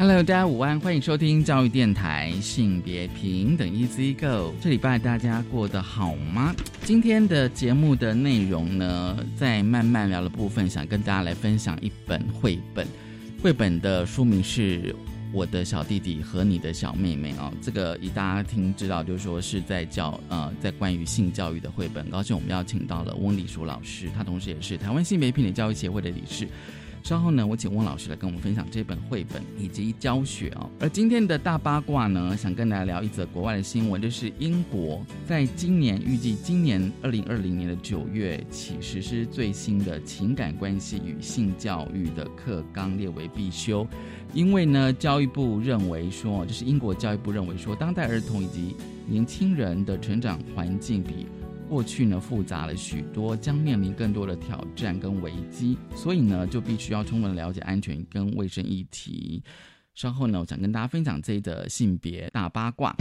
Hello，大家午安，欢迎收听教育电台性别平等 Easy Go。这礼拜大家过得好吗？今天的节目的内容呢，在慢慢聊的部分，想跟大家来分享一本绘本。绘本的书名是《我的小弟弟和你的小妹妹》哦。这个以大家听知道，就是说是在教呃，在关于性教育的绘本。高兴我们邀请到了翁礼淑老师，他同时也是台湾性别平等教育协会的理事。稍后呢，我请翁老师来跟我们分享这本绘本以及教学哦。而今天的大八卦呢，想跟大家聊一则国外的新闻，就是英国在今年预计今年二零二零年的九月起实施最新的情感关系与性教育的课纲列为必修，因为呢，教育部认为说，就是英国教育部认为说，当代儿童以及年轻人的成长环境比。过去呢复杂了许多，将面临更多的挑战跟危机，所以呢就必须要充分了解安全跟卫生议题。稍后呢，我想跟大家分享这一的性别大八卦。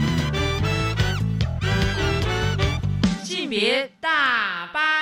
性别大八。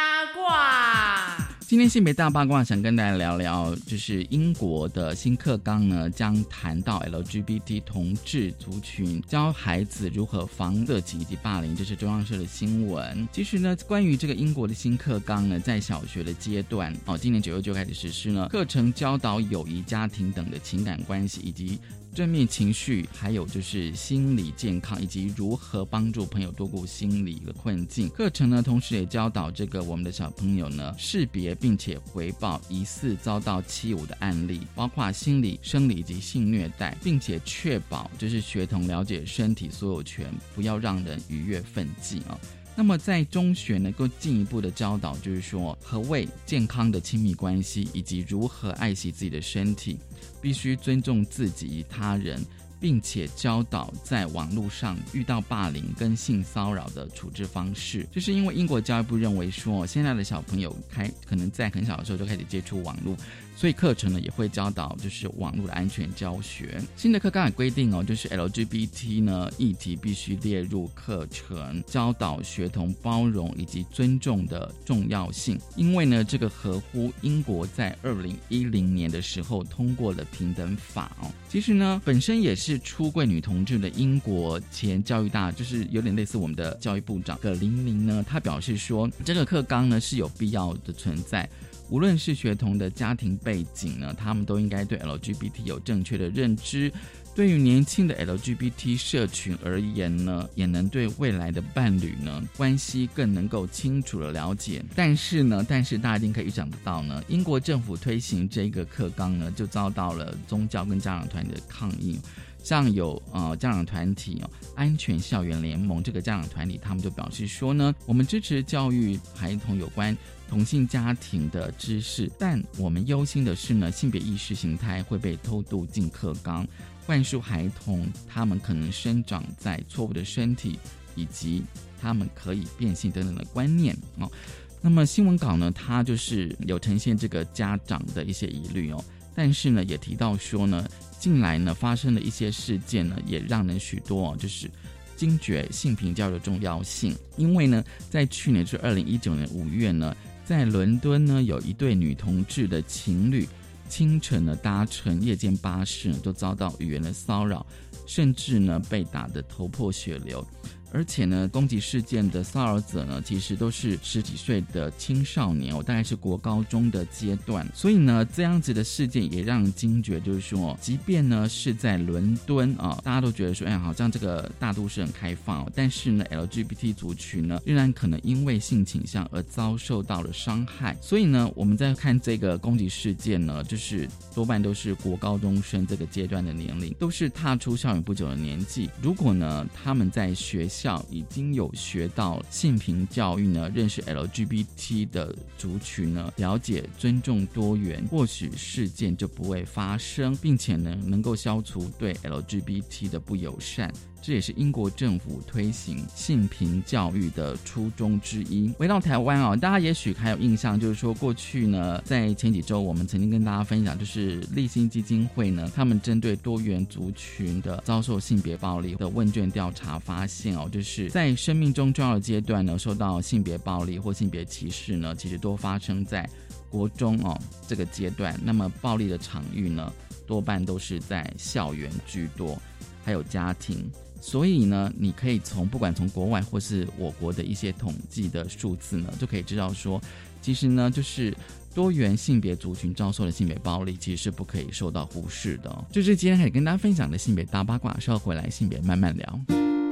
今天性别大八卦，想跟大家聊聊，就是英国的新课纲呢，将谈到 LGBT 同志族群，教孩子如何防色情以及霸凌，这是中央社的新闻。其实呢，关于这个英国的新课纲呢，在小学的阶段，哦，今年九月就开始实施呢，课程教导友谊、家庭等的情感关系，以及。正面情绪，还有就是心理健康，以及如何帮助朋友度过心理的困境。课程呢，同时也教导这个我们的小朋友呢，识别并且回报疑似遭到欺侮的案例，包括心理、生理以及性虐待，并且确保就是学童了解身体所有权，不要让人逾越分际啊。那么在中学能够进一步的教导，就是说何谓健康的亲密关系，以及如何爱惜自己的身体，必须尊重自己与他人，并且教导在网络上遇到霸凌跟性骚扰的处置方式。就是因为英国教育部认为说，现在的小朋友开可能在很小的时候就开始接触网络。所以课程呢也会教导，就是网络的安全教学。新的课纲也规定哦，就是 LGBT 呢议题必须列入课程，教导学童包容以及尊重的重要性。因为呢，这个合乎英国在二零一零年的时候通过了平等法。其实呢，本身也是出柜女同志的英国前教育大，就是有点类似我们的教育部长葛林明呢，他表示说，这个课纲呢是有必要的存在。无论是学童的家庭背景呢，他们都应该对 LGBT 有正确的认知。对于年轻的 LGBT 社群而言呢，也能对未来的伴侣呢关系更能够清楚的了解。但是呢，但是大家一定可以预想得到呢，英国政府推行这个课纲呢，就遭到了宗教跟家长团的抗议。像有呃家长团体哦，安全校园联盟这个家长团体，他们就表示说呢，我们支持教育孩童有关同性家庭的知识，但我们忧心的是呢，性别意识形态会被偷渡进课纲，灌输孩童他们可能生长在错误的身体，以及他们可以变性等等的观念哦。那么新闻稿呢，它就是有呈现这个家长的一些疑虑哦，但是呢，也提到说呢。近来呢，发生的一些事件呢，也让人许多就是惊觉性平教育的重要性。因为呢，在去年是二零一九年五月呢，在伦敦呢，有一对女同志的情侣，清晨呢搭乘夜间巴士，都遭到语言的骚扰，甚至呢被打得头破血流。而且呢，攻击事件的骚扰者呢，其实都是十几岁的青少年，我大概是国高中的阶段。所以呢，这样子的事件也让惊觉，就是说，即便呢是在伦敦啊，大家都觉得说，哎，好像这个大都市很开放，但是呢，LGBT 族群呢，仍然可能因为性倾向而遭受到了伤害。所以呢，我们在看这个攻击事件呢，就是多半都是国高中生这个阶段的年龄，都是踏出校园不久的年纪。如果呢，他们在学习校已经有学到性平教育呢，认识 LGBT 的族群呢，了解尊重多元，或许事件就不会发生，并且呢，能够消除对 LGBT 的不友善。这也是英国政府推行性平教育的初衷之一。回到台湾哦，大家也许还有印象，就是说过去呢，在前几周我们曾经跟大家分享，就是立新基金会呢，他们针对多元族群的遭受性别暴力的问卷调查发现哦，就是在生命中重要的阶段呢，受到性别暴力或性别歧视呢，其实都发生在国中哦这个阶段。那么暴力的场域呢，多半都是在校园居多，还有家庭。所以呢，你可以从不管从国外或是我国的一些统计的数字呢，就可以知道说，其实呢，就是多元性别族群遭受的性别暴力，其实是不可以受到忽视的。就是今天可以跟大家分享的性别大八卦，稍后回来性别慢慢聊。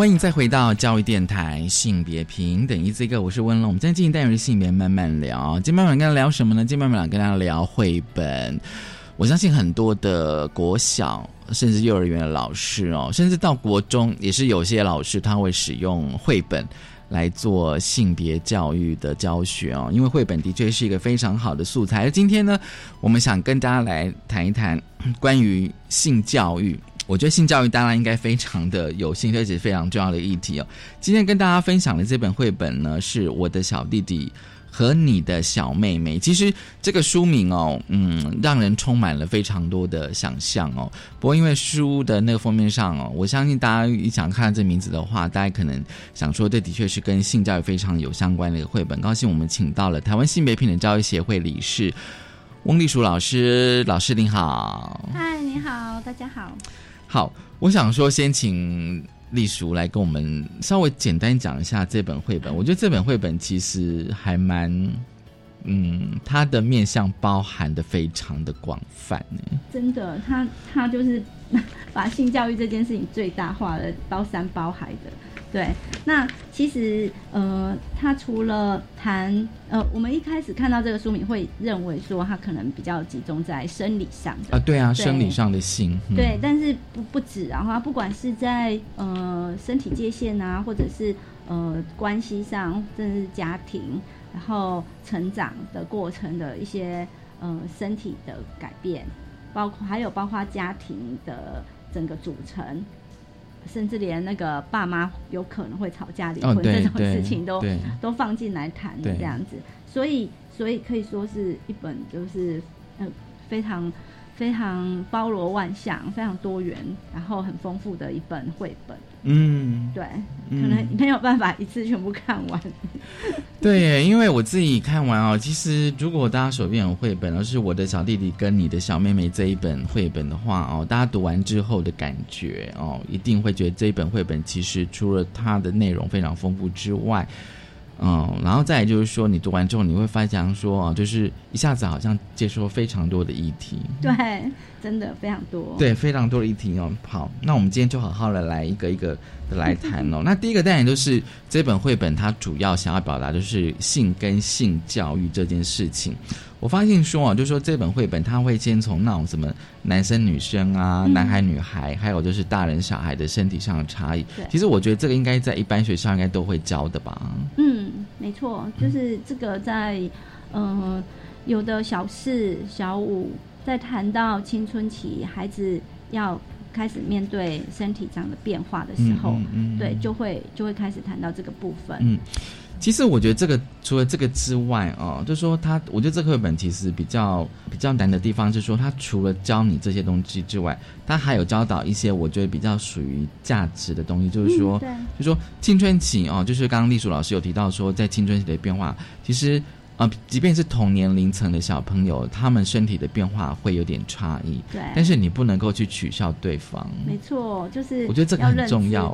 欢迎再回到教育电台性别平等一这个，我是温龙。我们今天进行单元性别慢慢聊，今天慢慢跟大家聊什么呢？今天慢慢跟大家聊绘本。我相信很多的国小甚至幼儿园的老师哦，甚至到国中也是有些老师他会使用绘本来做性别教育的教学哦，因为绘本的确是一个非常好的素材。而今天呢，我们想跟大家来谈一谈关于性教育。我觉得性教育当然应该非常的有兴趣，而且非常重要的议题哦。今天跟大家分享的这本绘本呢，是我的小弟弟和你的小妹妹。其实这个书名哦，嗯，让人充满了非常多的想象哦。不过因为书的那个封面上哦，我相信大家一想看这名字的话，大家可能想说，这的确是跟性教育非常有相关的一个绘本。高兴我们请到了台湾性别平等教育协会理事翁丽淑老师，老师您好。嗨，你好，大家好。好，我想说，先请丽淑来跟我们稍微简单讲一下这本绘本。我觉得这本绘本其实还蛮，嗯，它的面向包含的非常的广泛呢。真的，他他就是 把性教育这件事情最大化的，包山包海的。对，那其实呃，他除了谈呃，我们一开始看到这个书名会认为说，他可能比较集中在生理上的啊，对啊，生理上的性，嗯、对，但是不不止，然后不管是在呃身体界限啊，或者是呃关系上，甚至是家庭，然后成长的过程的一些呃身体的改变，包括还有包括家庭的整个组成，甚至连那个爸妈有可能会吵架离婚、哦，这种事情都都放进来谈的这样子，所以所以可以说是一本就是呃非常非常包罗万象、非常多元，然后很丰富的一本绘本。嗯，对，嗯。可能没有办法一次全部看完。对，因为我自己看完哦，其实如果大家手边有绘本，而是我的小弟弟跟你的小妹妹这一本绘本的话哦，大家读完之后的感觉哦，一定会觉得这一本绘本其实除了它的内容非常丰富之外，嗯，然后再就是说，你读完之后你会发现说啊，就是一下子好像接受非常多的议题，对，真的非常多。对，非常多的议题哦。好，那我们今天就好好的来一个一个的来谈哦。那第一个当然就是这本绘本，它主要想要表达就是性跟性教育这件事情。我发现说啊，就是说这本绘本它会先从那种什么男生女生啊、嗯男孩女孩，还有就是大人小孩的身体上的差异。其实我觉得这个应该在一般学校应该都会教的吧。嗯，没错，就是这个在嗯、呃有的小四、小五在谈到青春期孩子要开始面对身体上的变化的时候，嗯嗯嗯对，就会就会开始谈到这个部分。嗯，其实我觉得这个除了这个之外哦，就说他，我觉得这个绘本其实比较比较难的地方是说，他除了教你这些东西之外，他还有教导一些我觉得比较属于价值的东西，就是说，就说青春期哦，就是刚刚丽淑老师有提到说，在青春期的变化，其实。啊，即便是同年龄层的小朋友，他们身体的变化会有点差异，对，但是你不能够去取笑对方。没错，就是我觉得这个很重要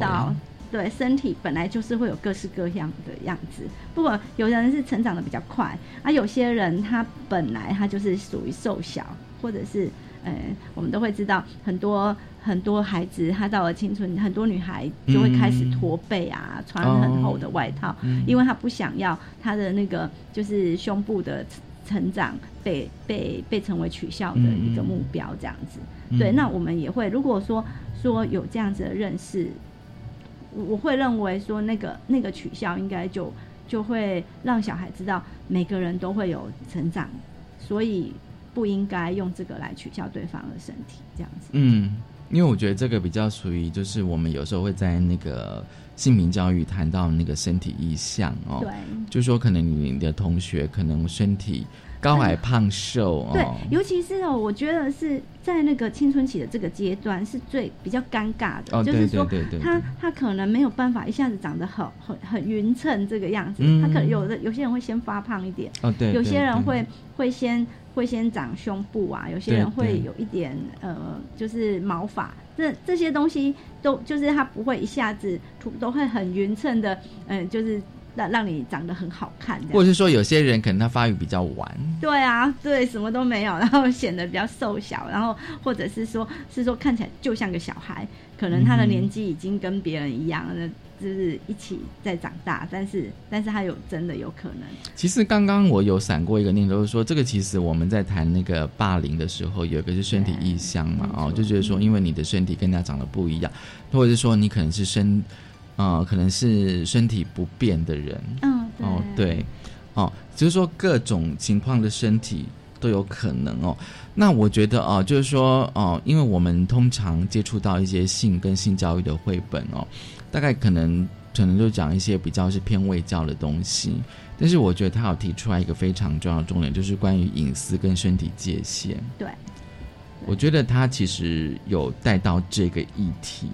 对，身体本来就是会有各式各样的样子。不过有人是成长的比较快，啊，有些人他本来他就是属于瘦小，或者是呃，我们都会知道很多很多孩子，他到了青春，很多女孩就会开始嗯。驼背啊，穿很厚的外套，嗯。因为她不想要她的那个就是胸部的成长被被被成为取笑的一个目标，这样子。嗯。对，那我们也会，如果说说有这样子的认识，我我会认为说那个那个取笑应该就就会让小孩知道每个人都会有成长，所以不应该用这个来取笑对方的身体，这样子。嗯，因为我觉得这个比较属于，就是我们有时候会在那个性平教育谈到那个身体意向哦，对就说可能你的同学可能身体高矮胖瘦哦 对哦，，尤其是哦，我觉得是在那个青春期的这个阶段是最比较尴尬的，哦，就是说对对对，他他可能没有办法一下子长得很很很匀称这个样子，嗯他可能有的有些人会先发胖一点，哦对，有些人会会先会先长胸部啊，有些人会有一点呃，就是毛发，这这些东西都就是他不会一下子涂都会很匀称的，嗯、就是让让你长得很好看。或者是说有些人可能他发育比较晚，对啊，对，什么都没有，然后显得比较瘦小，然后或者是说，是说看起来就像个小孩，可能他的年纪已经跟别人一样，那就是一起在长大，但是但是他有真的有可能，其实刚刚我有闪过一个念头，就是说这个其实我们在谈那个霸凌的时候，有一个是身体意向嘛，哦，就觉得说因为你的身体跟人家长得不一样，或者是说你可能是身，呃，可能是身体不便的人，嗯，哦，对，哦，就是说各种情况的身体都有可能哦。那我觉得哦，就是说哦，因为我们通常接触到一些性跟性教育的绘本哦，大概可能可能就讲一些比较是偏卫教的东西。但是我觉得他有提出来一个非常重要的重点，就是关于隐私跟身体界限。对，我觉得他其实有带到这个议题。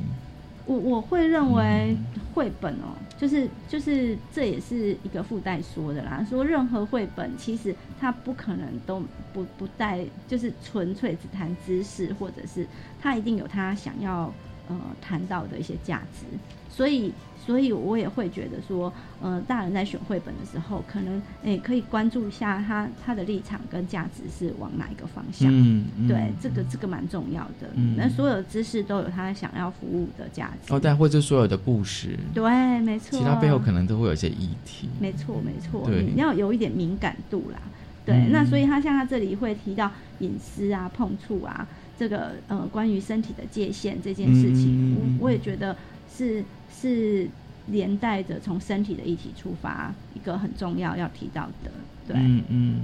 我我会认为绘本哦，就是就是这也是一个附带说的啦。说任何绘本其实它不可能都不不带，就是纯粹只谈知识，或者是它一定有它想要呃谈到的一些价值。所以所以我也会觉得说，呃，大人在选绘本的时候，可能诶可以关注一下他他的立场跟价值是往哪一个方向。嗯，嗯对，这个这个蛮重要的。嗯那所有的知识都有他想要服务的价值。哦，但或者所有的故事，对，没错。其他背后可能都会有一些议题。没错，没错，对你要有一点敏感度啦。对，嗯那所以他像他这里会提到隐私啊、碰触啊，这个呃关于身体的界限这件事情，我我也觉得是是连带着从身体的议题出发，一个很重要要提到的。对，嗯嗯，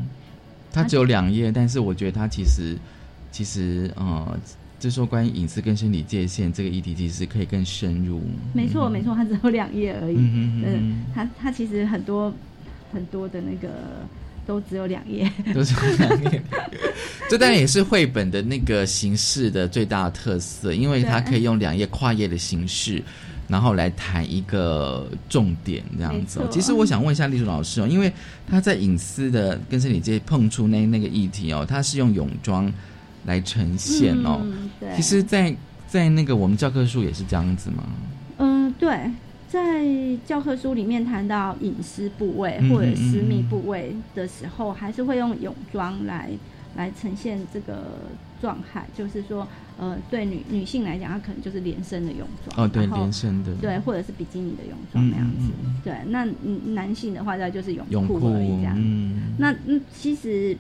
它只有两页，但是我觉得它其实其实呃，就说关于隐私跟身体界限这个议题，其实可以更深入。没错，没错，它只有两页而已。嗯嗯嗯嗯，它它其实很多很多的那个都只有两页。都只有两页，这当然也是绘本的那个形式的最大的特色，因为它可以用两页跨页的形式，然后来谈一个重点这样子、其实我想问一下丽茹老师哦，因为他在隐私的跟身体界碰触那那个议题哦，他是用泳装来呈现哦。嗯，对。其实在，在那个我们教科书也是这样子吗？嗯，对，在教科书里面谈到隐私部位嗯或者私密部位的时候，还是会用泳装来来呈现这个状态，就是说，呃，对女女性来讲，她可能就是连身的泳装，哦，对，连身的，对，或者是比基尼的泳装那样子，对。那嗯男性的话，那就是泳泳裤裤而已这样。嗯，那嗯，其实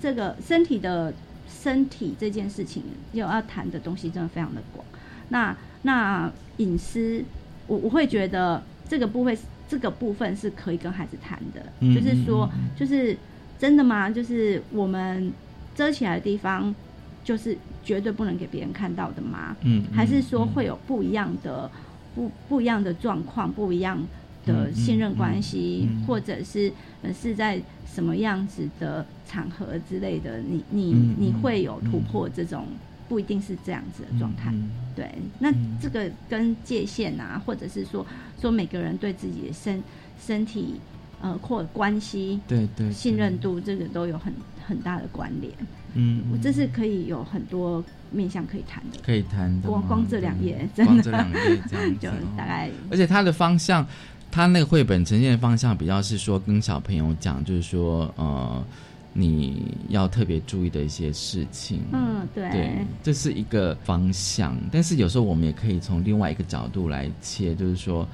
这个身体的身体这件事情，有要谈的东西真的非常的广。那那隐私，我我会觉得这个部分这个部分是可以跟孩子谈的，嗯就是说就是真的吗？就是我们遮起来的地方，就是绝对不能给别人看到的吗？嗯，还是说嗯会有不一样的不不一样的状况，不一样的嗯信任嗯关系，嗯或者是呃是在什么样子的场合之类的，你你、嗯你嗯会有突破这种。不一定是这样子的状态，嗯对。那嗯这个跟界限啊，或者是说说每个人对自己的身身体呃或关系对对信任，度，这个都有很很大的关联。嗯，我这是可以有很多面向可以谈的。可以谈的吗，光光这两页真的光这两页这样子就 哦，大概而且它的方向，它那个绘本呈现的方向比较是说跟小朋友讲，就是说呃，你要特别注意的一些事情。嗯对对，这是一个方向，但是有时候我们也可以从另外一个角度来切，就是说，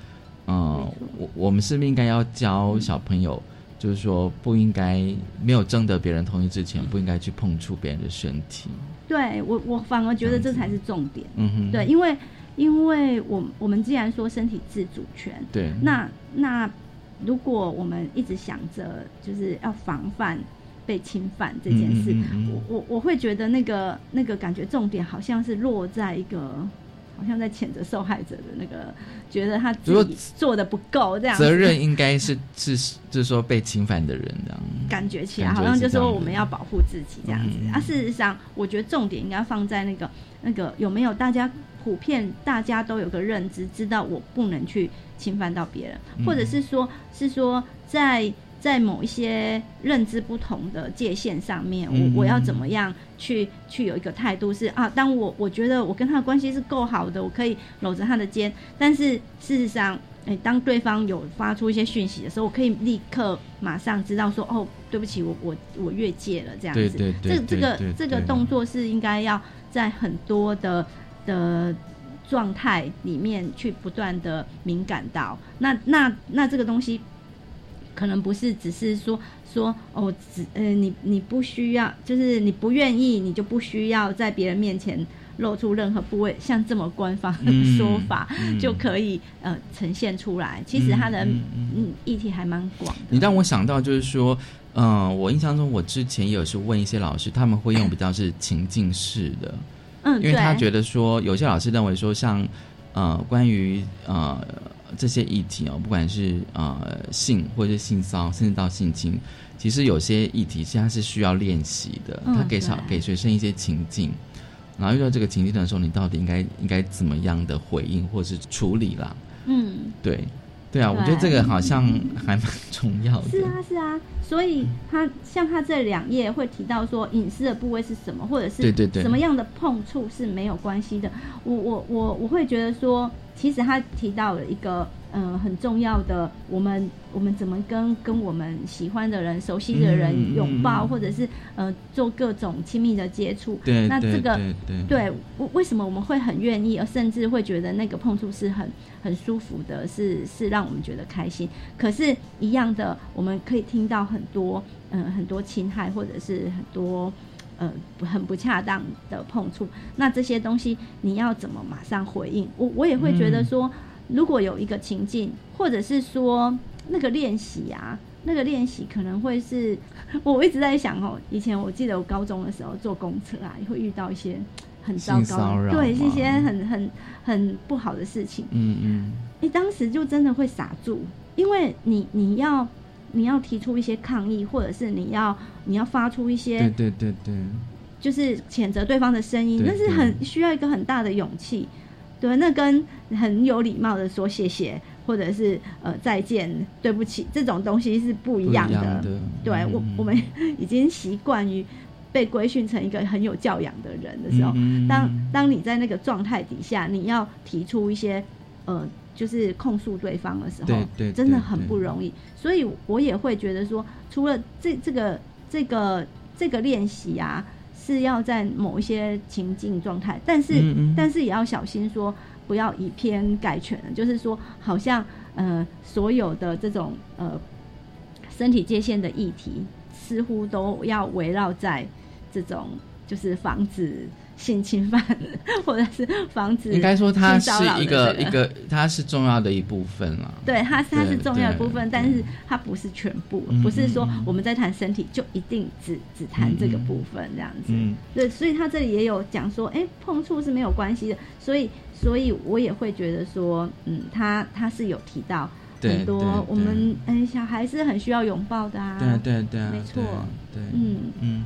嗯，我我们是不是应该要教小朋友，就是说不应该没有征得别人同意之前，不应该去碰触别人的身体。对我我反而觉得这才是重点。嗯哼，对，因为因为我我们既然说身体自主权，对，那那如果我们一直想着就是要防范被侵犯这件事，嗯嗯嗯嗯我我我会觉得那个那个感觉重点好像是落在一个。好像在谴责受害者的那个，觉得他如果自己做的不够，这样子责任应该是是就是说被侵犯的人这样。感觉起来好像就是说我们要保护自己这样子、嗯啊。事实上，我觉得重点应该放在那个那个有没有大家普遍大家都有个认知，知道我不能去侵犯到别人，嗯或者是说是说在在某一些认知不同的界限上面，嗯我我要怎么样去去有一个态度是啊，当我我觉得我跟他的关系是够好的，我可以搂着他的肩，但是事实上。哎，当对方有发出一些讯息的时候，我可以立刻马上知道说，哦，对不起，我我我越界了，这样子。对对对这这个这个动作是应该要在很多的的状态里面去不断的敏感到。那那那这个东西可能不是只是说说哦，只呃你你不需要，就是你不愿意，你就不需要在别人面前露出任何部位，像这么官方的嗯说法、嗯就可以呃呈现出来。其实它的嗯议题还蛮广的。你让我想到就是说，嗯、我印象中我之前也有是问一些老师，他们会用比较是情境式的，嗯，因为他觉得说，有些老师认为说像，呃，关于呃这些议题哦，不管是呃性或者是性骚扰，甚至到性侵，其实有些议题是它是需要练习的，嗯他给小对给学生一些情境。然后遇到这个情境的时候，你到底应该应该怎么样的回应或是处理啦？嗯。对，对啊，我觉得这个好像还蛮重要的。是啊，是啊，所以他像他这两页会提到说隐私的部位是什么，或者是对对对什么样的碰触是没有关系的。我我我我会觉得说，其实他提到了一个呃很重要的，我们我们怎么跟跟我们喜欢的人、熟悉的嗯嗯人嗯拥抱，嗯或者是呃做各种亲密的接触。对，那这个对对对，为为什么我们会很愿意，而甚至会觉得那个碰触是很很舒服的，是是让我们觉得开心。可是，一样的，我们可以听到很多嗯、很多侵害，或者是很多呃很不恰当的碰触。那这些东西你要怎么马上回应？我我也会觉得说，如果有一个情境，或者是说那个练习啊，那个练习可能会是，我一直在想哦，以前我记得我高中的时候坐公车啊，也会遇到一些很糟糕的，对，吗一些很很很不好的事情。嗯嗯，你当时就真的会傻住，因为你你要你要提出一些抗议，或者是你要你要发出一些对对对对，就是谴责对方的声音，那是很需要一个很大的勇气。对，那跟很有礼貌的说谢谢，或者是呃再见、对不起这种东西是不一样的。对我嗯我们已经习惯于被规训成一个很有教养的人的时候，嗯当当你在那个状态底下，你要提出一些呃，就是控诉对方的时候，对对对真的很不容易。所以我也会觉得说，除了这这个这个这个练习啊，是要在某一些情境状态，但是、嗯嗯。但是也要小心说，不要以偏概全，就是说，好像呃所有的这种呃身体界限的议题，似乎都要围绕在这种就是防止性侵犯，或者是防止应该说它是一个一个，它是重要的一部分了。对，它它是重要的部分，但是它不是全部嗯，不是说我们在谈身体就一定只只谈这个部分这样子。嗯对，所以他这里也有讲说，哎，碰触是没有关系的，所以所以我也会觉得说，嗯，他他是有提到很多我们嗯小孩是很需要拥抱的啊，对啊对啊对啊，没错对，对嗯嗯。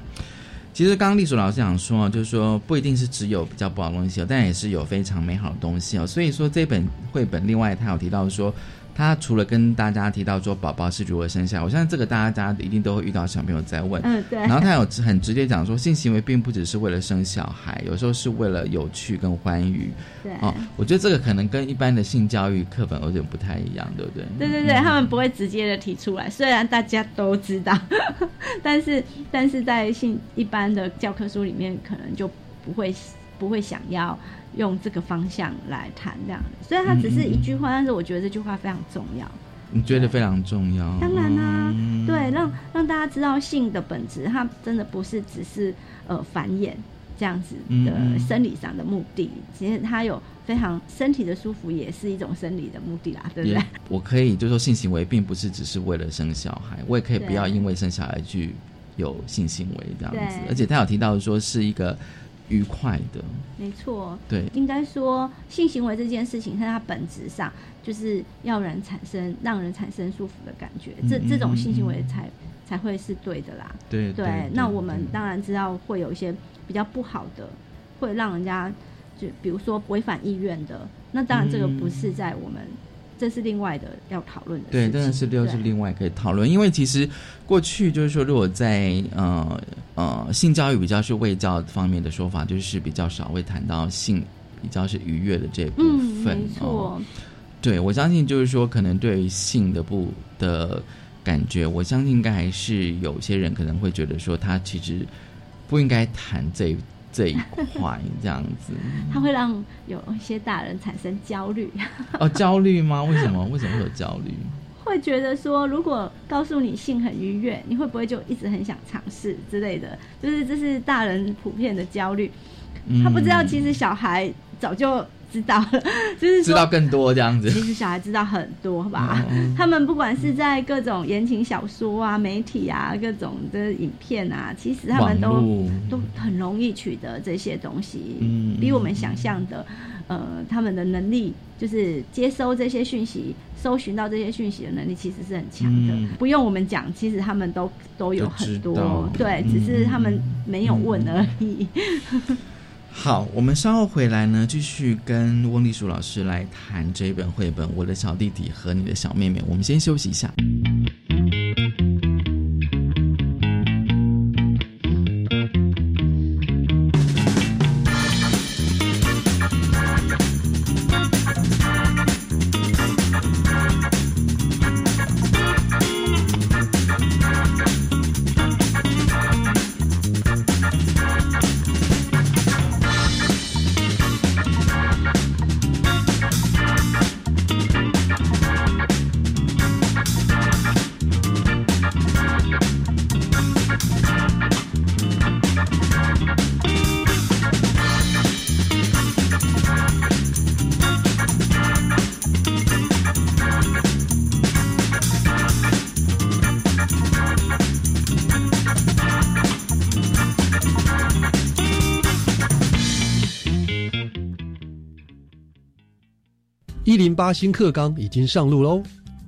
其实刚刚丽鼠老师想说，就是说不一定是只有比较不好的东西，但也是有非常美好的东西哦。所以说这本绘本，另外他有提到说，他除了跟大家提到说宝宝是如何生下，我相信这个大家一定都会遇到小朋友在问，嗯对，然后他有很直接讲说，性行为并不只是为了生小孩，有时候是为了有趣跟欢愉。对哦，我觉得这个可能跟一般的性教育课本有点不太一样，对不对？对对对，他们不会直接的提出来，虽然大家都知道，但是但是在性一般的教科书里面，可能就不会不会想要用这个方向来谈这样的。虽然它只是一句话，但是我觉得这句话非常重要。你觉得非常重要。当然啦、嗯对，让让大家知道性的本质，它真的不是只是呃繁衍这样子的生理上的目的，其实它有非常身体的舒服，也是一种生理的目的啦，对不对？我可以就说性行为并不是只是为了生小孩，我也可以不要因为生小孩去有性行为这样子。而且他有提到说是一个愉快的，没错，对，应该说性行为这件事情，在它本质上就是要人产生让人产生舒服的感觉，这这种嗯性行为嗯才才会是对的啦。对对，那我们当然知道会有一些比较不好的，会让人家就比如说违反意愿的，那当然这个不是在我们，这是另外的要讨论的事对，真的是又是另外可以讨论，因为其实过去就是说，如果在呃呃性教育比较是卫教方面的说法，就是比较少会谈到性比较是愉悦的这部嗯，分。没哦。错，对，我相信就是说，可能对于性的不的感觉，我相信应该还是有些人可能会觉得说，他其实不应该谈这这一块这样子。它会让有一些大人产生焦虑。哦，焦虑吗？为什么？为什么会有焦虑？会觉得说，如果告诉你性很愉悦，你会不会就一直很想尝试之类的？就是这是大人普遍的焦虑。他不知道，其实小孩早就知道了，就是说，知道更多这样子。其实小孩知道很多吧。嗯他们不管是在各种言情小说啊、媒体啊、各种的影片啊，其实他们都都很容易取得这些东西，嗯比我们想象的，呃，他们的能力就是接收这些讯息、搜寻到这些讯息的能力，其实是很强的。嗯不用我们讲，其实他们都都有很多，对，嗯只是他们没有问而已。好，我们稍后回来呢，继续跟翁丽淑老师来谈这本绘本《我的小弟弟和你的小妹妹》。我们先休息一下。八新课纲已经上路喽。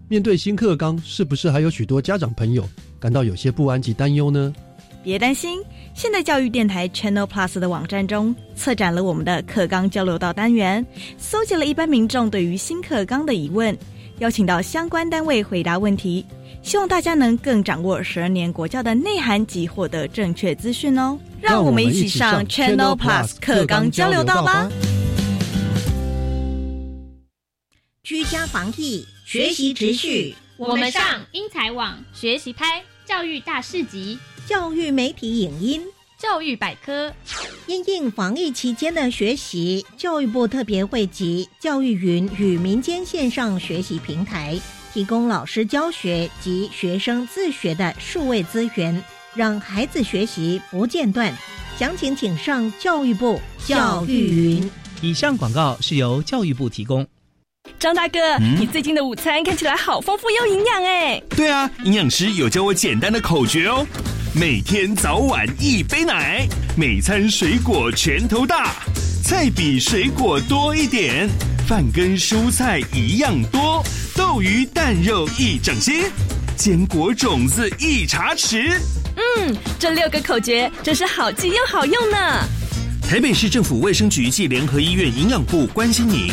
面对新课纲，是不是还有许多家长朋友感到有些不安及担忧呢？别担心，现在教育电台 Channel Plus 的网站中，策展了我们的课纲交流道单元，搜集了一般民众对于新课纲的疑问，邀请到相关单位回答问题，希望大家能更掌握十二年国教的内涵及获得正确资讯哦。让我们一起上 Channel Plus 课纲交流道吧。居家防疫，学习持续。我们上英才网学习拍教育大市集。教育媒体影音、教育百科，因应防疫期间的学习，教育部特别汇集教育云与民间线上学习平台，提供老师教学及学生自学的数位资源，让孩子学习不间断。详情请上教育部教育云。以上广告是由教育部提供。张大哥，你最近的午餐看起来好丰富又营养哎。对啊，营养师有教我简单的口诀哦。每天早晚一杯奶，每餐水果拳头大，菜比水果多一点，饭跟蔬菜一样多，豆鱼蛋肉一整些，坚果种子一茶匙。嗯，这六个口诀真是好记又好用呢。台北市政府卫生局暨联合医院营养部关心您。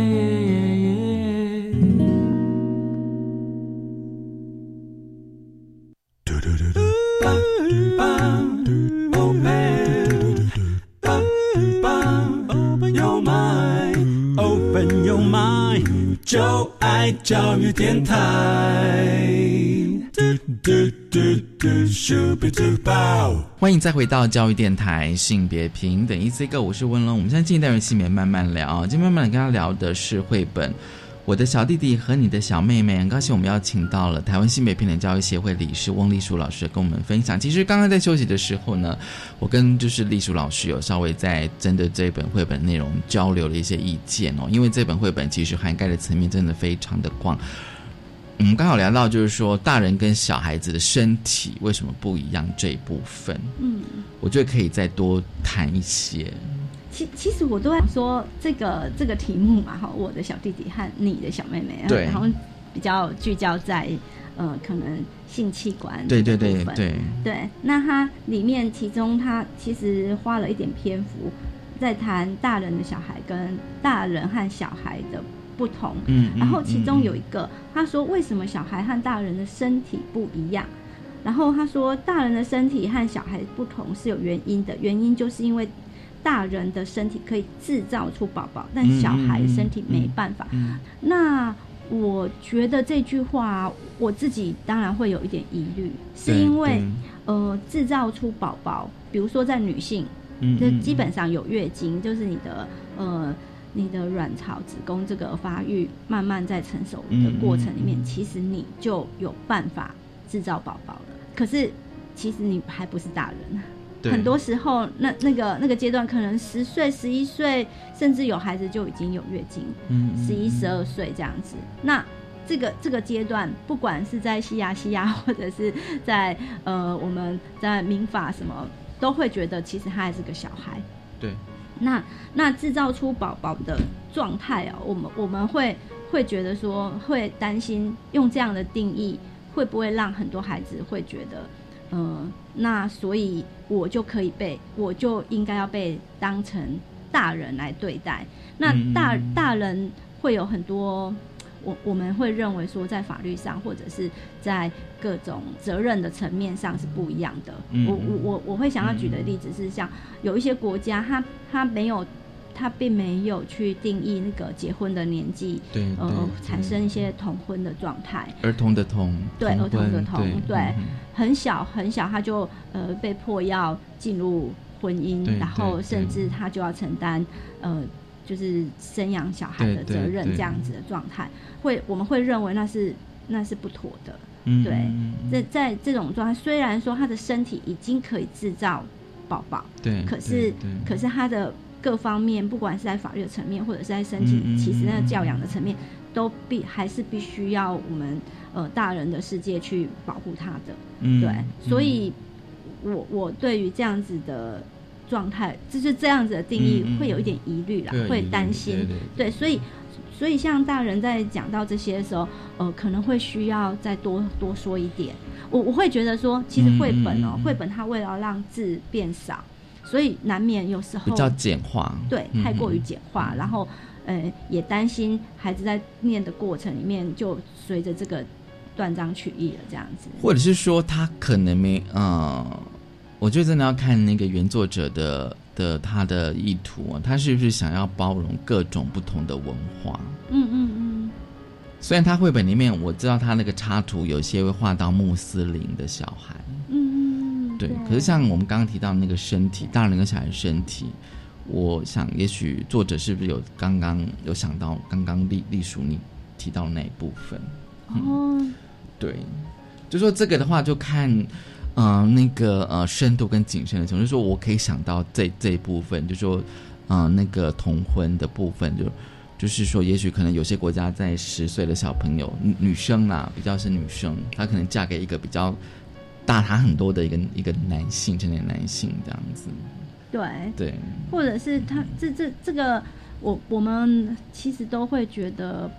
就爱教育电台。欢迎再回到教育电台，性别平等。E C 个，我是温龙。我们现在进单元性别慢慢聊，今天慢慢跟大家聊的是绘本。我的小弟弟和你的小妹妹，很高兴我们邀请到了台湾新北平等教育协会理事翁丽淑老师跟我们分享。其实刚刚在休息的时候呢，我跟就是丽淑老师有稍微在针对这本绘本内容交流了一些意见哦，因为这本绘本其实涵盖的层面真的非常的广。我们刚好聊到就是说大人跟小孩子的身体为什么不一样这一部分，嗯，我觉得可以再多谈一些。其其实我都在说这个这个题目嘛，哈，我的小弟弟和你的小妹妹，对，然后比较聚焦在呃可能性器官对对对对。对，那它里面其中它其实花了一点篇幅在谈大人的小孩跟大人和小孩的不同，嗯，然后其中有一个他说为什么小孩和大人的身体不一样，然后他说大人的身体和小孩不同是有原因的，原因就是因为。大人的身体可以制造出宝宝，但小孩身体没办法。那我觉得这句话，我自己当然会有一点疑虑，是因为呃，制造出宝宝，比如说在女性，就基本上有月经，就是你的呃，你的卵巢、子宫这个发育慢慢在成熟的过程里面，其实你就有办法制造宝宝了。可是其实你还不是大人。很多时候，那那个那个阶段，可能十岁、十一岁，甚至有孩子就已经有月经，嗯，十一、十二岁这样子。那这个这个阶段，不管是在西亚西亚，或者是在呃我们在民法什么，都会觉得其实他还是个小孩。对。那那制造出宝宝的状态哦，我们我们会会觉得说，会担心用这样的定义，会不会让很多孩子会觉得。嗯，那所以我就可以被，我就应该要被当成大人来对待。那大大人会有很多，我我们会认为说，在法律上或者是在各种责任的层面上是不一样的。我我我我会想要举的例子是，像有一些国家，他他没有。他并没有去定义那个结婚的年纪，对，呃，产生一些同婚的状态。儿童的童，对，儿童的童，对，很小很小，他就呃被迫要进入婚姻，然后甚至他就要承担呃就是生养小孩的责任这样子的状态，会我们会认为那是那是不妥的。嗯对，在在这种状态，虽然说他的身体已经可以制造宝宝，对可是可是他的各方面，不管是在法律的层面，或者是在身体，其实那个嗯教养的层面，都必还是必须要我们呃大人的世界去保护他的。嗯对，所以我我对于这样子的状态，就是这样子的定义会有一点疑虑啦会担心对对。对，所以所以像大人在讲到这些的时候，呃，可能会需要再多多说一点。我我会觉得说，其实绘本哦嗯嗯嗯，绘本它为了让字变少，所以难免有时候比较简化，对，嗯太过于嗯简化，然后呃，也担心孩子在念的过程里面就随着这个断章取义了这样子。或者是说他可能没呃，我觉得真的要看那个原作者的的他的意图啊，他是不是想要包容各种不同的文化？嗯嗯嗯，虽然他绘本里面我知道他那个插图有些会画到穆斯林的小孩，嗯嗯，对，可是像我们刚刚提到那个身体，大人跟小孩的身体，我想也许作者是不是有刚刚有想到刚刚丽丽叔你提到那一部分？哦，对，就说这个的话，就看，嗯、那个呃深度跟谨慎的程度。就说我可以想到这这一部分，就说，嗯、那个同婚的部分，就就是说，也许可能有些国家在十岁的小朋友，女女生啦，比较是女生，她可能嫁给一个比较大他很多的一个一个男性，成年男性这样子。对对，或者是他这这这个，我我们其实都会觉得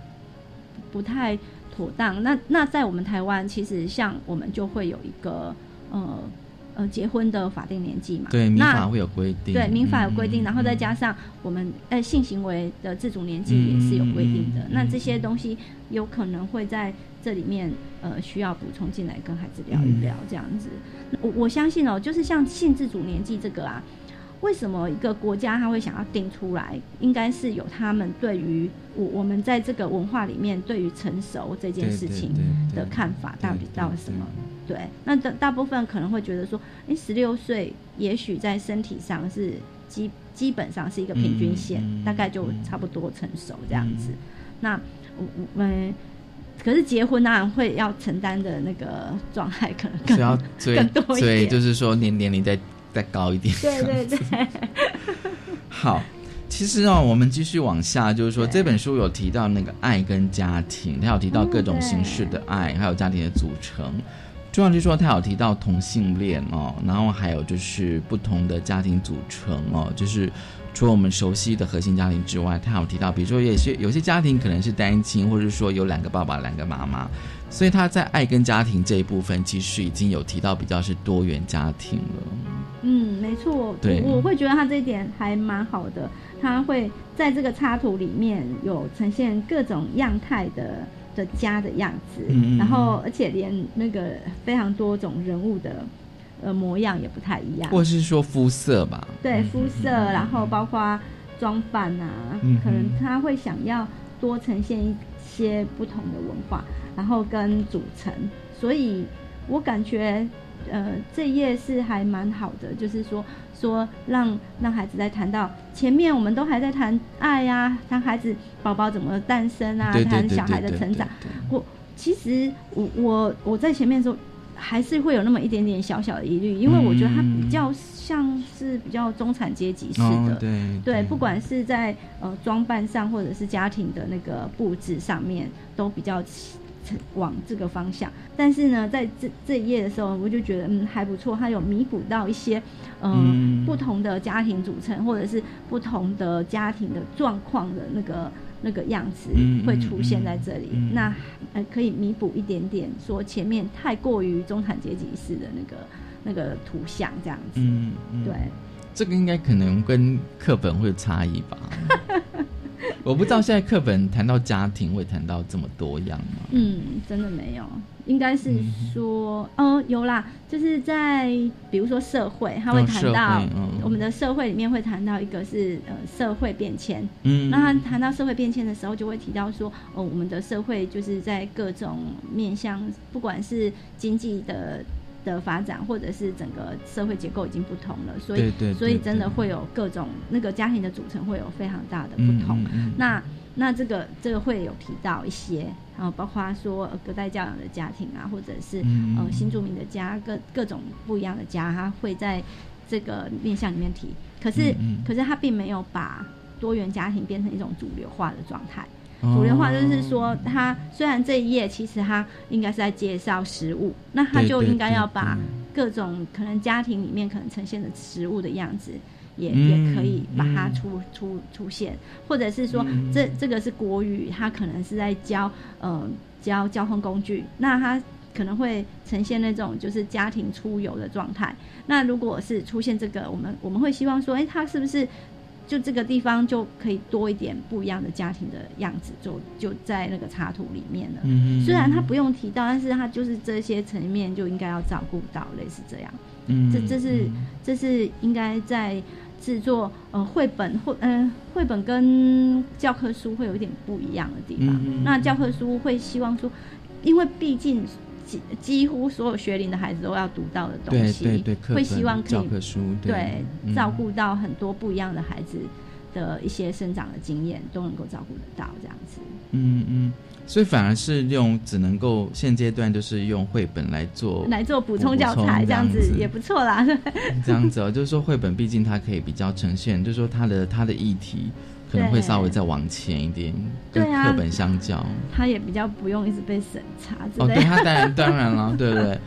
不太妥当。那那在我们台湾，其实像我们就会有一个呃呃结婚的法定年纪嘛，对，民那法会有规定。对，民法有规定，嗯然后再加上我们呃性行为的自主年纪也是有规定的。那这些东西有可能会在这里面呃需要补充进来，跟孩子聊一聊这样子。我我相信哦，就是像性自主年纪这个啊，为什么一个国家他会想要定出来？应该是有他们对于我我们在这个文化里面对于成熟这件事情的看法到底到底什么？对，那大大部分可能会觉得说，哎，十六岁也许在身体上是基基本上是一个平均线，嗯大概就差不多成熟这样子。那我我们。可是结婚当然会要承担的那个状态可能更 更多一点，对，就是说年年龄再再高一点。对对对。好，其实哦，我们继续往下，就是说这本书有提到那个爱跟家庭，它有提到各种形式的爱，还有家庭的组成。重要就是说，他有提到同性恋哦，然后还有就是不同的家庭组成哦，就是除了我们熟悉的核心家庭之外，他有提到，比如说有些有些家庭可能是单亲，或者是说有两个爸爸、两个妈妈，所以他在爱跟家庭这一部分，其实已经有提到比较是多元家庭了。嗯，没错，对我我会觉得他这一点还蛮好的，他会在这个插图里面有呈现各种样态的的家的样子，嗯嗯嗯然后而且连那个非常多种人物的呃模样也不太一样，或者是说肤色吧，对肤色，然后包括装扮啊，嗯可能他会想要多呈现一些不同的文化，然后跟组成，所以我感觉呃这一页是还蛮好的，就是说说让让孩子在谈到前面我们都还在谈爱呀、谈孩子宝宝怎么诞生啊，谈小孩的成长，我其实我我我在前面的时候。还是会有那么一点点小小的疑虑，因为我觉得它比较像是比较中产阶级式的，哦对对，不管是在呃装扮上，或者是家庭的那个布置上面，都比较往这个方向。但是呢，在这这一页的时候，我就觉得嗯还不错，它有弥补到一些呃、嗯不同的家庭组成，或者是不同的家庭的状况的那个。那个样子嗯会出现在这里，嗯嗯那呃可以弥补一点点，说前面太过于中产阶级式的那个那个图像这样子，对，这个应该可能跟课本会有差异吧。我不知道现在课本谈到家庭会谈到这么多样吗？嗯，真的没有，应该是说，哦，有啦，就是在比如说社会，他会谈到、我们的社会里面会谈到一个是呃社会变迁，嗯那他谈到社会变迁的时候，就会提到说，哦，我们的社会就是在各种面向，不管是经济的。的发展，或者是整个社会结构已经不同了，所以所以真的会有各种那个家庭的组成会有非常大的不同。那那这个这个会有提到一些，然后包括说呃隔代教养的家庭啊，或者是嗯呃新住民的家，各各种不一样的家，他会在这个面向里面提。可是可是他并没有把多元家庭变成一种主流化的状态。哦主流化就是说，他虽然这一页其实他应该是在介绍食物，那它对对就应该要把各种可能家庭里面可能呈现的食物的样子，也、嗯也可以把它嗯。出出出现，或者是说嗯。这这个是国语，它可能是在教呃教交通工具，那它可能会呈现那种就是家庭出游的状态。那如果是出现这个，我们我们会希望说，哎，它是不是就这个地方就可以多一点不一样的家庭的样子，就就在那个插图里面了。虽然他不用提到，但是他就是这些层面就应该要照顾到，类似这样。嗯这这是这是应该在制作呃绘本或嗯、绘本跟教科书会有一点不一样的地方。那教科书会希望说，因为毕竟几几乎所有学龄的孩子都要读到的东西，对对对课会希望可以本教科书对照顾到很多不一样的孩子的一些生长的经验都能够照顾得到这样子。嗯嗯，所以反而是用只能够现阶段就是用绘本来做来做补充教材，这样子也不错啦。这样子哦，就是说绘本毕竟它可以比较呈现，就是说它的它的议题可能会稍微再往前一点，跟课本相较。他也比较不用一直被审查之哦，对，他，当然当然了，对 不对？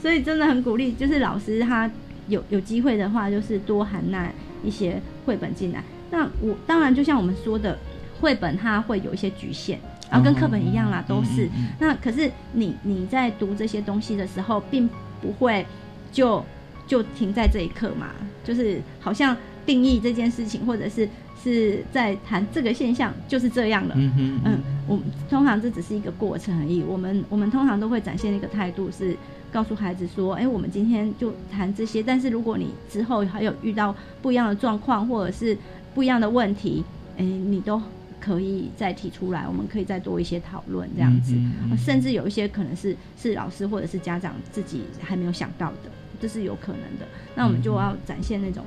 所以真的很鼓励，就是老师他有有机会的话，就是多含纳一些绘本进来。那我当然就像我们说的，绘本它会有一些局限。啊，跟课本一样啦，都是。嗯那可是你你在读这些东西的时候，并不会就就停在这一刻嘛，就是好像定义这件事情，或者是是在谈这个现象就是这样了。嗯哼嗯，我们通常这只是一个过程而已。我们我们通常都会展现一个态度，是告诉孩子说，哎、我们今天就谈这些，但是如果你之后还有遇到不一样的状况，或者是不一样的问题，哎、你都可以再提出来，我们可以再多一些讨论这样子。嗯嗯嗯甚至有一些可能是是老师或者是家长自己还没有想到的，这是有可能的。那我们就要展现那种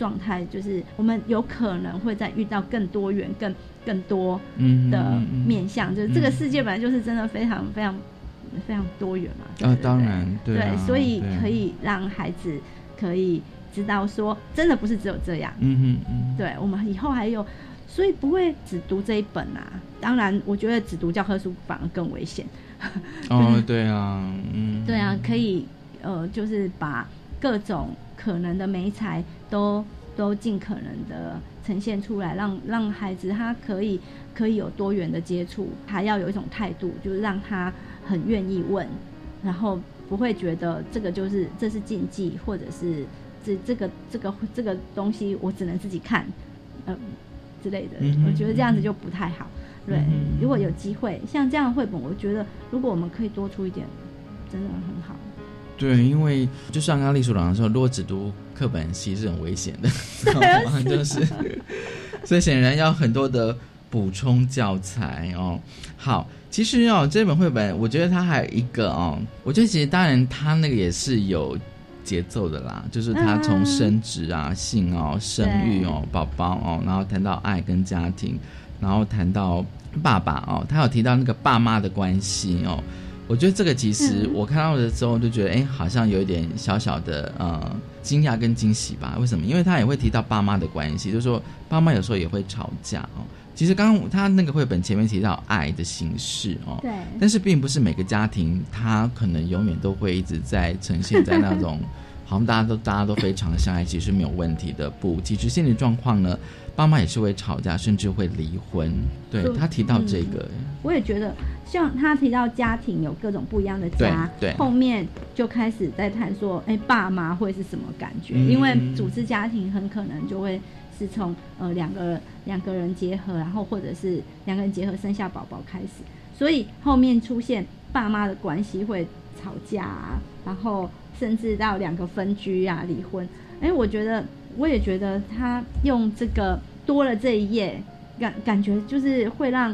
状态，就是我们有可能会再遇到更多元、更更多嗯的嗯嗯面向，就是这个世界本来就是真的非常非常非常多元嘛。对啊当然对啊所以可以让孩子可以知道说，真的不是只有这样。嗯嗯嗯，对，我们以后还有，所以不会只读这一本啊。当然，我觉得只读教科书反而更危险。哦，对啊，嗯，对啊，可以呃，就是把各种可能的美材都都尽可能的呈现出来，让让孩子他可以可以有多元的接触，还要有一种态度，就是让他很愿意问，然后不会觉得这个就是这是禁忌，或者是这这个这个这个东西我只能自己看，呃之类的，我觉得这样子就不太好。对，如果有机会像这样的绘本，我觉得如果我们可以多出一点，真的很好。对，因为就像刚刚丽书长说，如果只读课本其实是很危险的，知道吗？就是，所以显然要很多的补充教材哦。好，其实哦，这本绘本我觉得它还有一个哦，我觉得其实当然它那个也是有节奏的啦，就是它从嗯生殖啊、性哦、生育哦、宝宝哦，然后谈到爱跟家庭，然后谈到爸爸哦，他有提到那个爸妈的关系哦。我觉得这个其实嗯我看到的时候就觉得，哎、好像有一点小小的呃惊讶跟惊喜吧？为什么？因为他也会提到爸妈的关系，就是说爸妈有时候也会吵架哦。其实刚刚他那个绘本前面提到爱的形式哦，对但是并不是每个家庭他可能永远都会一直在呈现在那种 好像大家都大家都非常相爱，其实没有问题的。不，其实现实状况呢，爸妈也是会吵架，甚至会离婚。对他提到这个，我也觉得，像他提到家庭有各种不一样的家，对对后面就开始在谈说，哎、爸妈会是什么感觉？嗯因为组织家庭很可能就会是从呃两个两个人结合，然后或者是两个人结合生下宝宝开始，所以后面出现爸妈的关系会吵架啊，然后甚至到两个分居啊、离婚。哎、我觉得我也觉得他用这个多了这一页，感感觉就是会让。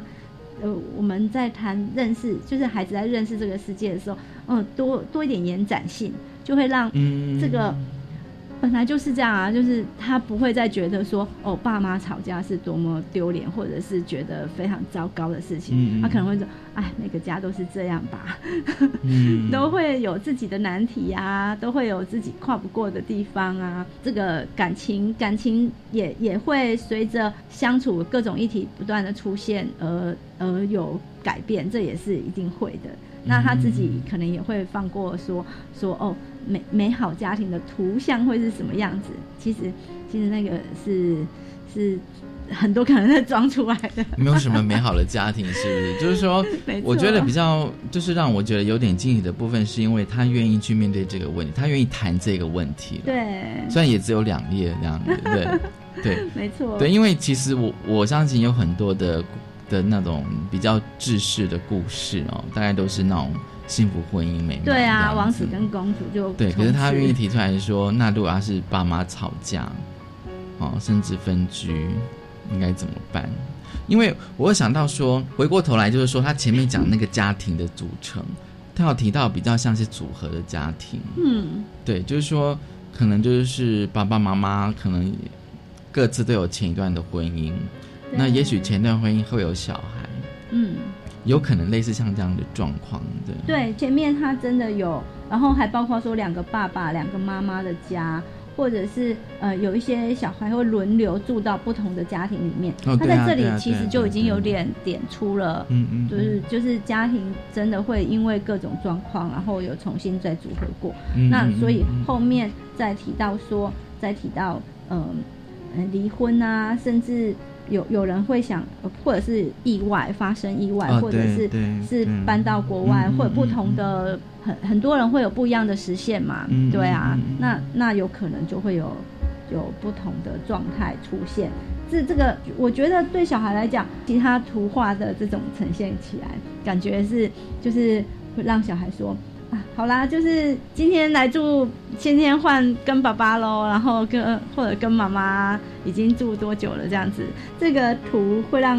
呃，我们在谈认识，就是孩子在认识这个世界的时候，嗯、多多一点延展性，就会让嗯。这个本来就是这样啊，就是他不会再觉得说哦，爸妈吵架是多么丢脸，或者是觉得非常糟糕的事情。嗯嗯他可能会说，哎，每个家都是这样吧，嗯 都会有自己的难题啊，都会有自己跨不过的地方啊。这个感情感情也也会随着相处各种议题不断的出现而而有改变，这也是一定会的。那他自己可能也会放过说说哦，美美好家庭的图像会是什么样子？其实其实那个是是很多可能在装出来的。没有什么美好的家庭，是不是？就是说我觉得比较就是让我觉得有点惊喜的部分，是因为他愿意去面对这个问题，他愿意谈这个问题了。对，虽然也只有两页这样子，对对 没错，对，因为其实我我相信有很多的的那种比较制式的故事哦，大概都是那种幸福婚姻美满对啊，王子跟公主就对，可是他愿意提出来说，那如果要是爸妈吵架，哦，甚至分居，应该怎么办？因为我会想到说，回过头来就是说，他前面讲那个家庭的组成，他有提到比较像是组合的家庭，嗯。对，就是说可能就是爸爸妈妈可能各自都有前一段的婚姻，对那也许前段婚姻会有小孩，嗯。有可能类似像这样的状况，对。对，前面他真的有，然后还包括说两个爸爸、两个妈妈的家，或者是呃有一些小孩会轮流住到不同的家庭里面。哦他在这里其实就已经有点点出了，嗯嗯就是就是家庭真的会因为各种状况，然后有重新再组合过。嗯嗯那所以嗯嗯后面再提到说，再提到嗯呃离婚啊，甚至。有有人会想，呃或者是意外发生意外，哦或者是是搬到国外，或者不嗯同的很很多人会有不一样的实现嘛，嗯对啊，那那有可能就会有有不同的状态出现。这这个，我觉得对小孩来讲，其他图画的这种呈现起来，感觉是就是会让小孩说啊，好啦，就是今天来住，今天换跟爸爸喽，然后跟或者跟妈妈已经住多久了这样子，这个图会让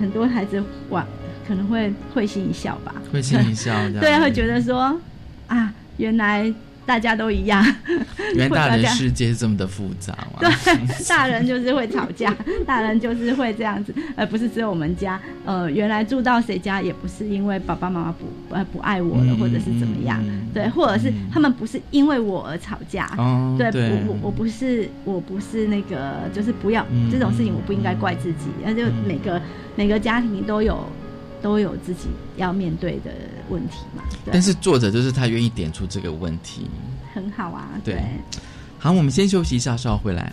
很多孩子哇，可能会会心一笑吧，会心一笑对，会觉得说啊，原来大家都一样，原来大人世界是这么的复杂嘛？对，大人就是会吵架，大人就是会这样子，而不是只有我们家。呃，原来住到谁家也不是因为爸爸妈妈不呃不爱我了，嗯或者是怎么样，对，或者是他们不是因为我而吵架。对，哦对我我我不是我不是那个，就是不要、嗯这种事情，我不应该怪自己。那就每个每个家庭都有都有自己要面对的问题嘛。但是作者就是他愿意点出这个问题。很好啊，对对好，我们先休息一下，稍后回来。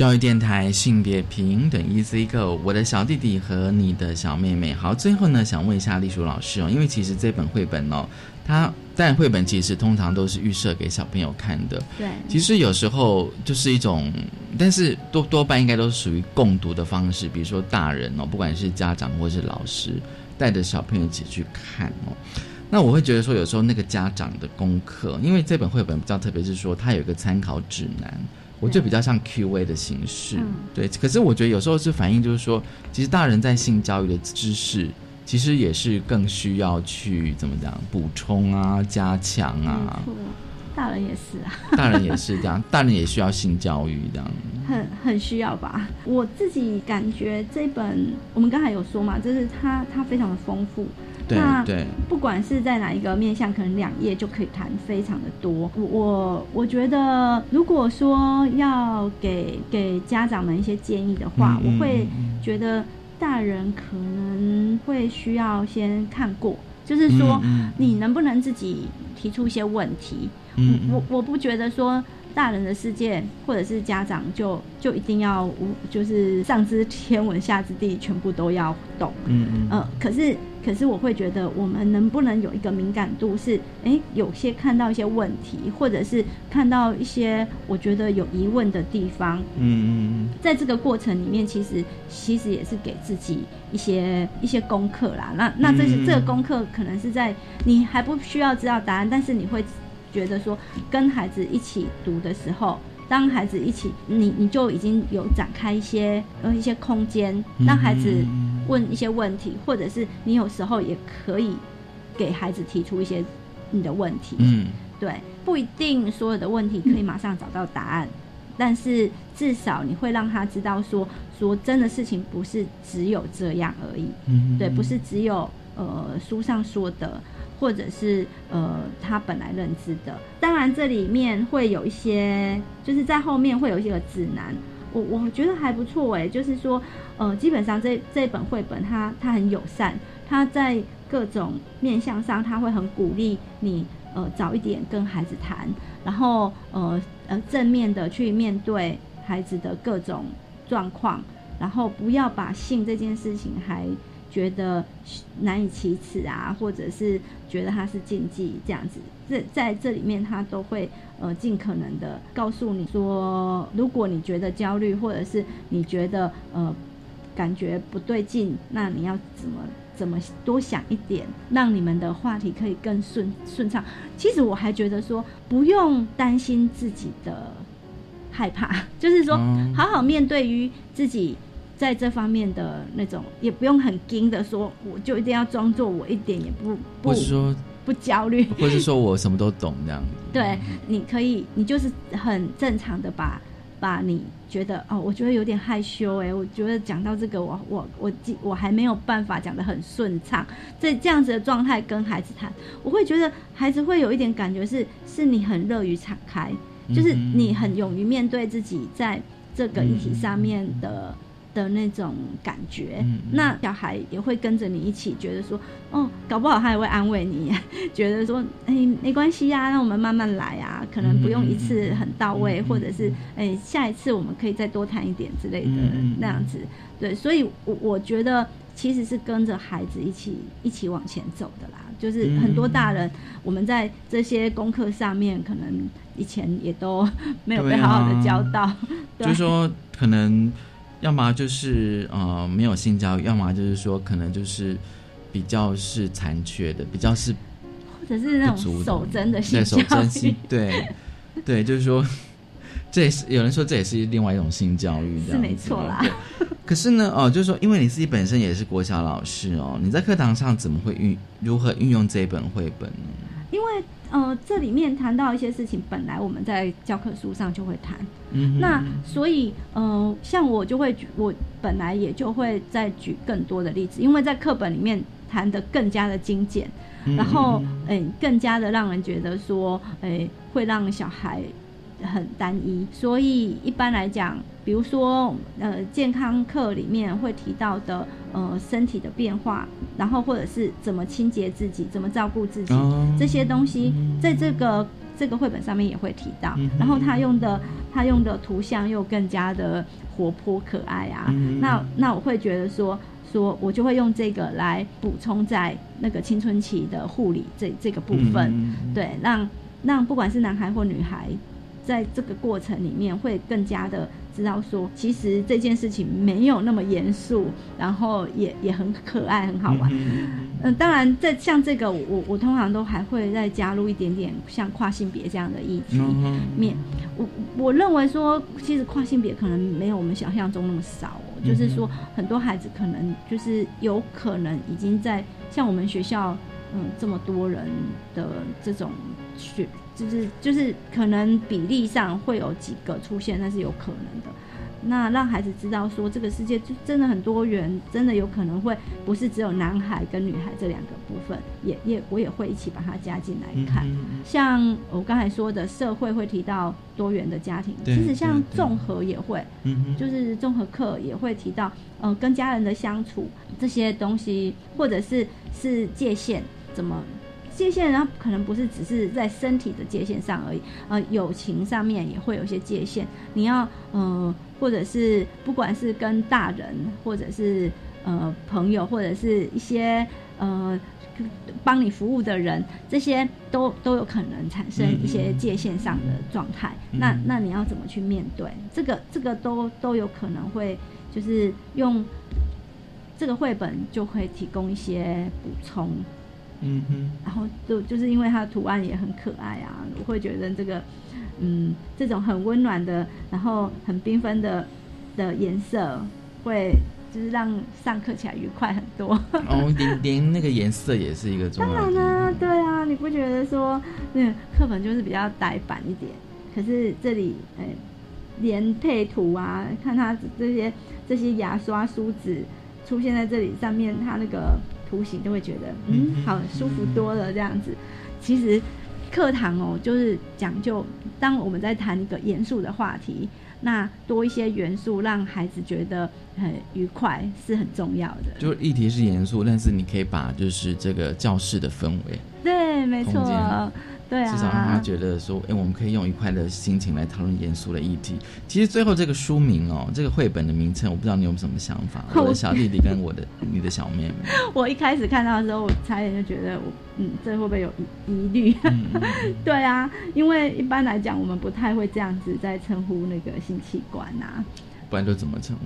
教育电台性别平等 Easy Go，我的小弟弟和你的小妹妹。好，最后呢，想问一下丽淑老师哦，因为其实这本绘本哦，它但绘本其实通常都是预设给小朋友看的。对，其实有时候就是一种，但是多多半应该都是属于共读的方式，比如说大人哦，不管是家长或是老师，带着小朋友一起去看哦。那我会觉得说，有时候那个家长的功课，因为这本绘本比较特别，是说它有一个参考指南。我就比较像 Q&A 的形式，对。可是我觉得有时候是反映，就是说，其实大人在性教育的知识，其实也是更需要去怎么讲补充啊、加强啊。大人也是啊。大人也是这样，大人也需要性教育这样。很很需要吧？我自己感觉这本，我们刚才有说嘛，就是它它非常的丰富。那对，不管是在哪一个面向，可能两页就可以谈非常的多。我我我觉得，如果说要给给家长们一些建议的话，我会觉得大人可能会需要先看过，就是说你能不能自己提出一些问题。我我不觉得说大人的世界或者是家长就就一定要无就是上知天文下知地全部都要懂。嗯嗯。呃，可是。可是我会觉得，我们能不能有一个敏感度，是诶，有些看到一些问题，或者是看到一些我觉得有疑问的地方，嗯嗯嗯在这个过程里面，其实其实也是给自己一些一些功课啦。那那这些这个功课可能是在你还不需要知道答案，但是你会觉得说，跟孩子一起读的时候。当孩子一起，你你就已经有展开一些呃一些空间，让孩子问一些问题，或者是你有时候也可以给孩子提出一些你的问题。嗯，对，不一定所有的问题可以马上找到答案，但是至少你会让他知道说说真的事情不是只有这样而已。嗯，对，不是只有呃书上说的。或者是呃，他本来认知的，当然这里面会有一些，就是在后面会有一些指南，我我觉得还不错哎，就是说，呃，基本上这这本绘本它它很友善，它在各种面向上，它会很鼓励你呃早一点跟孩子谈，然后呃呃正面的去面对孩子的各种状况，然后不要把性这件事情还。觉得难以启齿啊，或者是觉得它是禁忌这样子，这在这里面它都会呃尽可能的告诉你说，如果你觉得焦虑，或者是你觉得呃感觉不对劲，那你要怎么怎么多想一点，让你们的话题可以更顺顺畅。其实我还觉得说，不用担心自己的害怕，就是说好好面对于自己。在这方面的那种，也不用很惊的说，我就一定要装作我一点也不不说不焦虑，或是说我什么都懂这样。对，你可以，你就是很正常的把把你觉得哦，我觉得有点害羞哎，我觉得讲到这个，我我我我还没有办法讲的很顺畅，在这样子的状态跟孩子谈，我会觉得孩子会有一点感觉是，是你很乐于敞开，就是你很勇于面对自己在这个议题上面的。的那种感觉，那小孩也会跟着你一起觉得说，哦，搞不好他也会安慰你，觉得说，哎，没关系呀，让我们慢慢来啊，可能不用一次很到位，或者是，哎，下一次我们可以再多谈一点之类的那样子。对，所以，我我觉得其实是跟着孩子一起一起往前走的啦。就是很多大人，我们在这些功课上面，可能以前也都没有被好好的教到。就是说，可能。要么就是呃没有性教育，要么就是说可能就是比较是残缺的，比较是或者是那种手真的性教育，对对，就是说 这也是有人说这也是另外一种性教育，是没错啦。可是呢，哦，就是说因为你自己本身也是国小老师哦，你在课堂上怎么会运如何运用这一本绘本呢？因为。呃，这里面谈到一些事情，本来我们在教科书上就会谈，嗯，那所以呃，像我就会举，我本来也就会再举更多的例子，因为在课本里面谈的更加的精简，然后嗯，更加的让人觉得说，诶，会让小孩很单一，所以一般来讲。比如说，呃，健康课里面会提到的，呃，身体的变化，然后或者是怎么清洁自己，怎么照顾自己，这些东西，在这个这个绘本上面也会提到，然后他用的他用的图像又更加的活泼可爱啊。嗯那那我会觉得说说我就会用这个来补充在那个青春期的护理这这个部分，嗯对，让让不管是男孩或女孩，在这个过程里面会更加的知道说，其实这件事情没有那么严肃，然后也也很可爱，很好玩。嗯，当然，在像这个，我我通常都还会再加入一点点像跨性别这样的议题嗯面。我我认为说，其实跨性别可能没有我们想象中那么少哦，就是说很多孩子可能就是有可能已经在像我们学校，嗯，这么多人的这种学，就是就是可能比例上会有几个出现，那是有可能的。那让孩子知道说，这个世界就真的很多元，真的有可能会不是只有男孩跟女孩这两个部分，也也我也会一起把它加进来看。像我刚才说的，社会会提到多元的家庭，其实像综合也会，嗯就是综合课也会提到，呃，跟家人的相处这些东西，或者是是界限怎么。界限，然后可能不是只是在身体的界限上而已，呃，友情上面也会有一些界限。你要，呃，或者是不管是跟大人，或者是呃朋友，或者是一些呃帮你服务的人，这些都都有可能产生一些界限上的状态。嗯那那你要怎么去面对？这个这个都都有可能会就是用这个绘本就会提供一些补充。嗯哼，然后就就是因为它的图案也很可爱啊，我会觉得这个，嗯，这种很温暖的，然后很缤纷的的颜色，会就是让上课起来愉快很多。哦，连连那个颜色也是一个重当要当。然啦、对啊，你不觉得说那个课本就是比较呆板一点，可是这里哎，连配图啊，看它这些这些牙刷、梳子出现在这里上面，它那个图形都会觉得嗯，好舒服多了这样子。其实课堂哦，就是讲究，当我们在谈一个严肃的话题，那多一些元素，让孩子觉得很愉快是很重要的。就是议题是严肃，但是你可以把就是这个教室的氛围，对，没错间，对啊，至少让他觉得说，哎、我们可以用愉快的心情来讨论严肃的议题。其实最后这个书名哦，这个绘本的名称，我不知道你有什么想法。我的小弟弟跟我的 你的小妹妹，我一开始看到的时候，我差点就觉得我，嗯，这会不会有疑疑虑？嗯 对啊，因为一般来讲，我们不太会这样子在称呼那个性器官啊，不然就怎么称呼？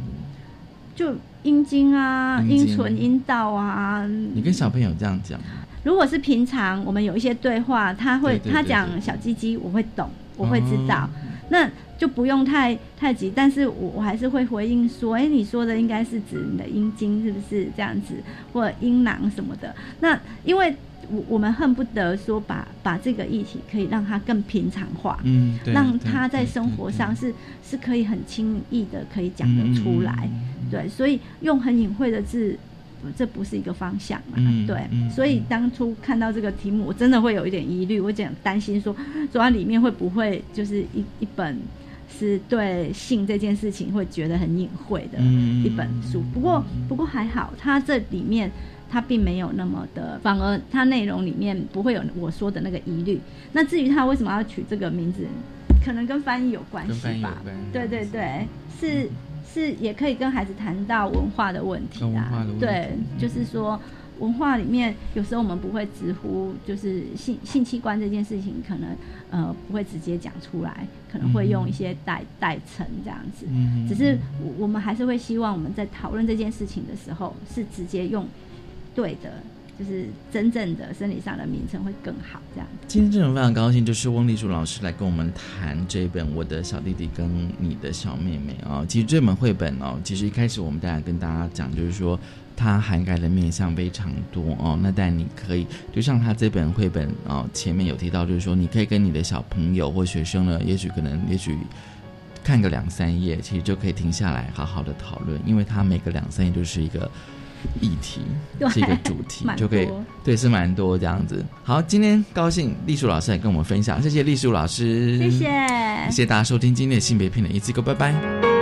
就阴茎啊、阴唇、阴道啊。你跟小朋友这样讲吗？如果是平常我们有一些对话，他会他讲小鸡鸡，我会懂，我会知道，哦那就不用太太急。但是我我还是会回应说，哎、你说的应该是指你的阴茎是不是这样子，或者阴囊什么的？那因为我我们恨不得说把把这个议题可以让它更平常化，嗯对让对他在生活上是是可以很轻易的可以讲得出来，嗯对，所以用很隐晦的字。这不是一个方向嘛？嗯对，嗯所以当初看到这个题目，我真的会有一点疑虑，我有点担心说，说它里面会不会就是一一本是对性这件事情会觉得很隐晦的嗯一本书。不过不过还好，它这里面它并没有那么的，反而它内容里面不会有我说的那个疑虑。那至于它为什么要取这个名字，可能跟翻译有关系吧关。对对对，是。是也可以跟孩子谈到文化的问题跟文化啊的问，题。对，就是说文化里面有时候我们不会直呼，就是性性器官这件事情，可能呃不会直接讲出来，可能会用一些代代称这样子。嗯只是我我们还是会希望我们在讨论这件事情的时候，是直接用对的，就是真正的生理上的名称会更好这样。今天真的非常高兴，就是翁丽珠老师来跟我们谈这一本《我的小弟弟跟你的小妹妹》啊。其实这本绘本哦，其实一开始我们大家跟大家讲，就是说它涵盖的面向非常多哦。那但你可以，就像他这本绘本哦，前面有提到，就是说你可以跟你的小朋友或学生呢，也许可能，也许。看个两三页，其实就可以停下来好好的讨论，因为它每个两三页就是一个议题，对是一个主题，就可以对是蛮多这样子。好，今天高兴丽树老师来跟我们分享，谢谢丽树老师，谢谢谢谢大家收听今天的性别平等一次购，拜拜。